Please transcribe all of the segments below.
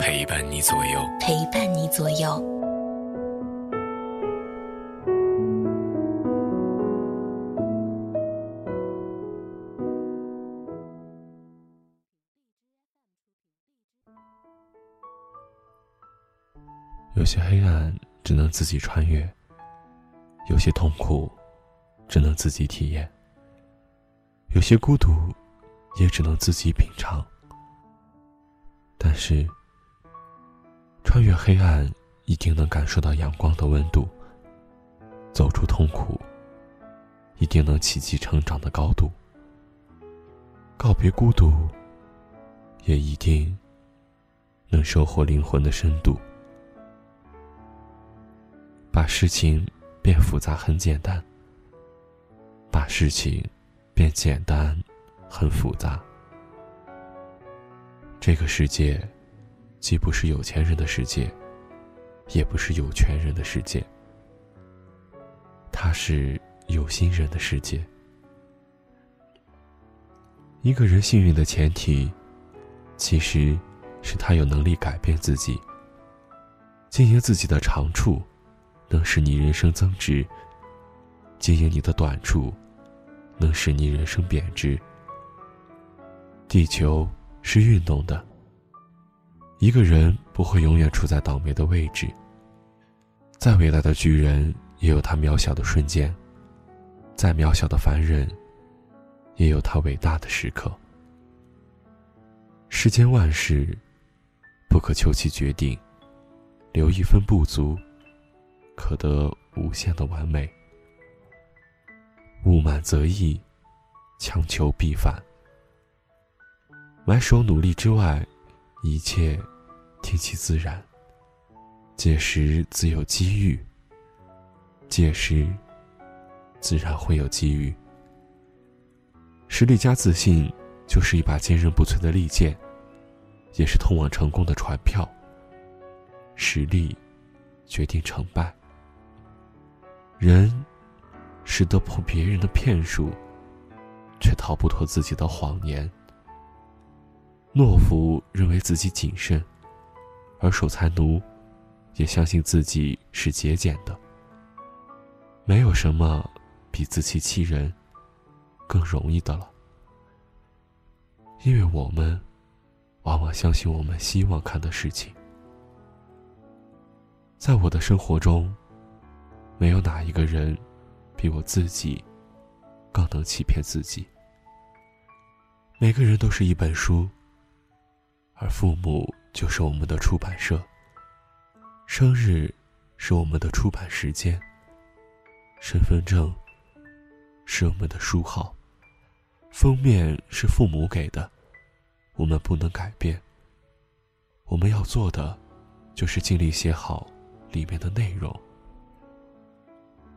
陪伴你左右，陪伴你左右。有些黑暗。只能自己穿越，有些痛苦，只能自己体验；有些孤独，也只能自己品尝。但是，穿越黑暗，一定能感受到阳光的温度；走出痛苦，一定能企及成长的高度；告别孤独，也一定能收获灵魂的深度。把事情变复杂很简单，把事情变简单很复杂。这个世界，既不是有钱人的世界，也不是有权人的世界，它是有心人的世界。一个人幸运的前提，其实是他有能力改变自己，经营自己的长处。能使你人生增值，经营你的短处，能使你人生贬值。地球是运动的，一个人不会永远处在倒霉的位置。再伟大的巨人也有他渺小的瞬间，再渺小的凡人也有他伟大的时刻。世间万事，不可求其决定，留一分不足。可得无限的完美。物满则溢，强求必反。埋首努力之外，一切听其自然。届时自有机遇。届时，自然会有机遇。实力加自信，就是一把坚韧不摧的利剑，也是通往成功的船票。实力决定成败。人是得破别人的骗术，却逃不脱自己的谎言。懦夫认为自己谨慎，而守财奴也相信自己是节俭的。没有什么比自欺欺人更容易的了，因为我们往往相信我们希望看的事情。在我的生活中。没有哪一个人，比我自己更能欺骗自己。每个人都是一本书，而父母就是我们的出版社。生日是我们的出版时间，身份证是我们的书号，封面是父母给的，我们不能改变。我们要做的，就是尽力写好里面的内容。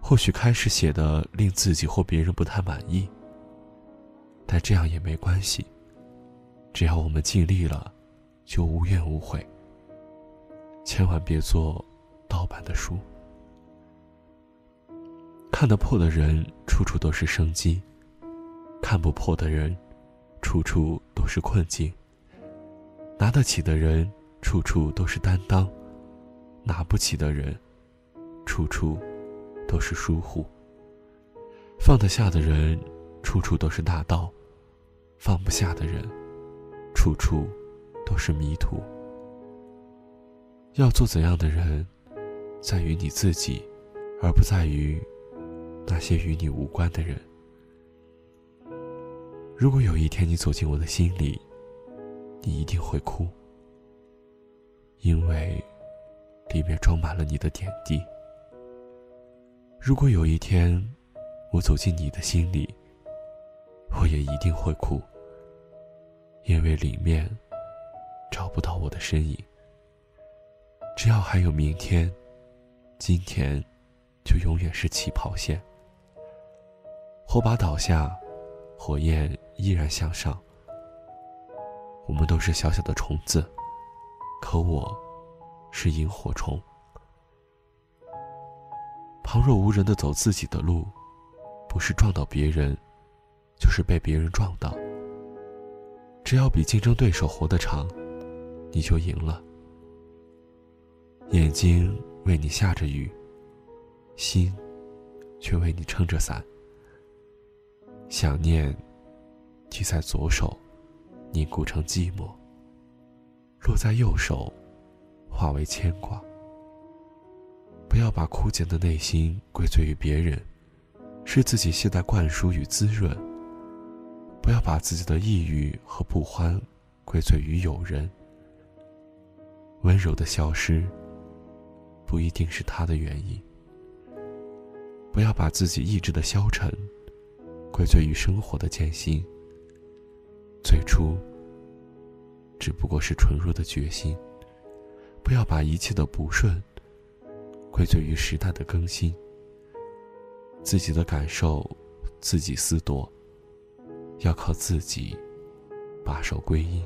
或许开始写的令自己或别人不太满意，但这样也没关系。只要我们尽力了，就无怨无悔。千万别做盗版的书。看得破的人，处处都是生机；看不破的人，处处都是困境。拿得起的人，处处都是担当；拿不起的人，处处。都是疏忽。放得下的人，处处都是大道；放不下的人，处处都是迷途。要做怎样的人，在于你自己，而不在于那些与你无关的人。如果有一天你走进我的心里，你一定会哭，因为里面装满了你的点滴。如果有一天，我走进你的心里，我也一定会哭，因为里面找不到我的身影。只要还有明天，今天就永远是起跑线。火把倒下，火焰依然向上。我们都是小小的虫子，可我是萤火虫。旁若无人的走自己的路，不是撞到别人，就是被别人撞到。只要比竞争对手活得长，你就赢了。眼睛为你下着雨，心却为你撑着伞。想念记在左手，凝固成寂寞；落在右手，化为牵挂。不要把枯竭的内心归罪于别人，是自己懈怠灌输与滋润。不要把自己的抑郁和不欢归罪于友人，温柔的消失不一定是他的原因。不要把自己意志的消沉归罪于生活的艰辛，最初只不过是纯弱的决心。不要把一切的不顺归罪于时代的更新，自己的感受自己思夺。要靠自己把守归因。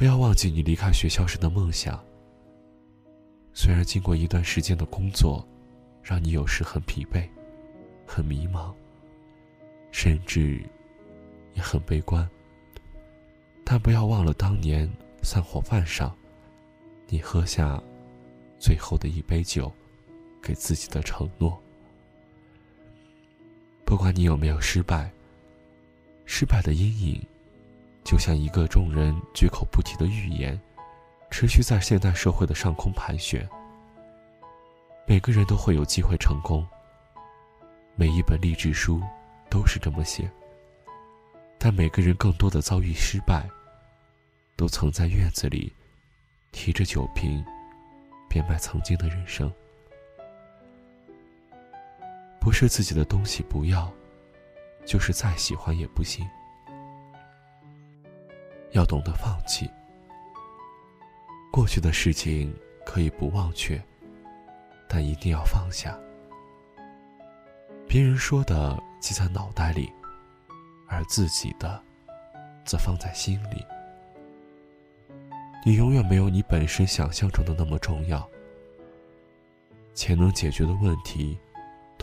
不要忘记你离开学校时的梦想。虽然经过一段时间的工作，让你有时很疲惫、很迷茫，甚至也很悲观，但不要忘了当年散伙饭上，你喝下最后的一杯酒，给自己的承诺。不管你有没有失败，失败的阴影，就像一个众人绝口不提的预言，持续在现代社会的上空盘旋。每个人都会有机会成功，每一本励志书都是这么写。但每个人更多的遭遇失败，都曾在院子里提着酒瓶，变卖曾经的人生。不是自己的东西不要，就是再喜欢也不行。要懂得放弃。过去的事情可以不忘却，但一定要放下。别人说的记在脑袋里，而自己的则放在心里。你永远没有你本身想象中的那么重要。钱能解决的问题。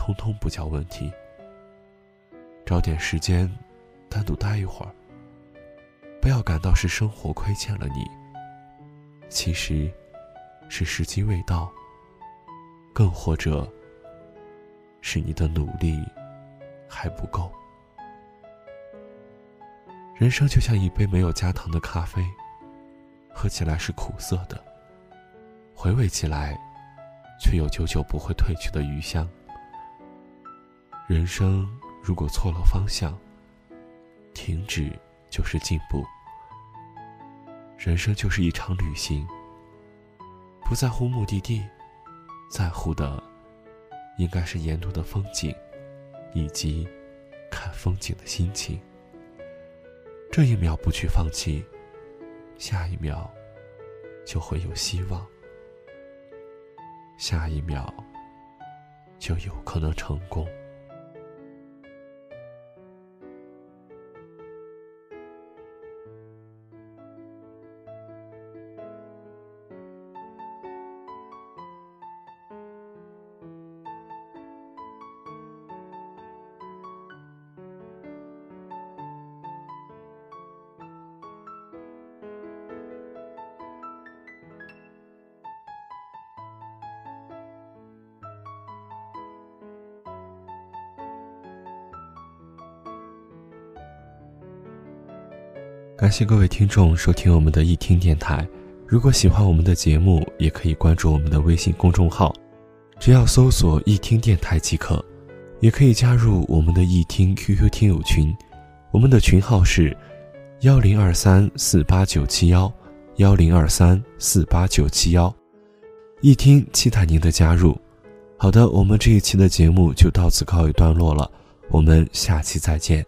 通通不叫问题。找点时间，单独待一会儿。不要感到是生活亏欠了你，其实，是时机未到。更或者，是你的努力还不够。人生就像一杯没有加糖的咖啡，喝起来是苦涩的，回味起来，却有久久不会褪去的余香。人生如果错了方向，停止就是进步。人生就是一场旅行，不在乎目的地，在乎的应该是沿途的风景，以及看风景的心情。这一秒不去放弃，下一秒就会有希望，下一秒就有可能成功。感谢各位听众收听我们的易听电台。如果喜欢我们的节目，也可以关注我们的微信公众号，只要搜索“易听电台”即可。也可以加入我们的易听 QQ 听友群，我们的群号是幺零二三四八九七幺幺零二三四八九七幺。易听期待您的加入。好的，我们这一期的节目就到此告一段落了，我们下期再见。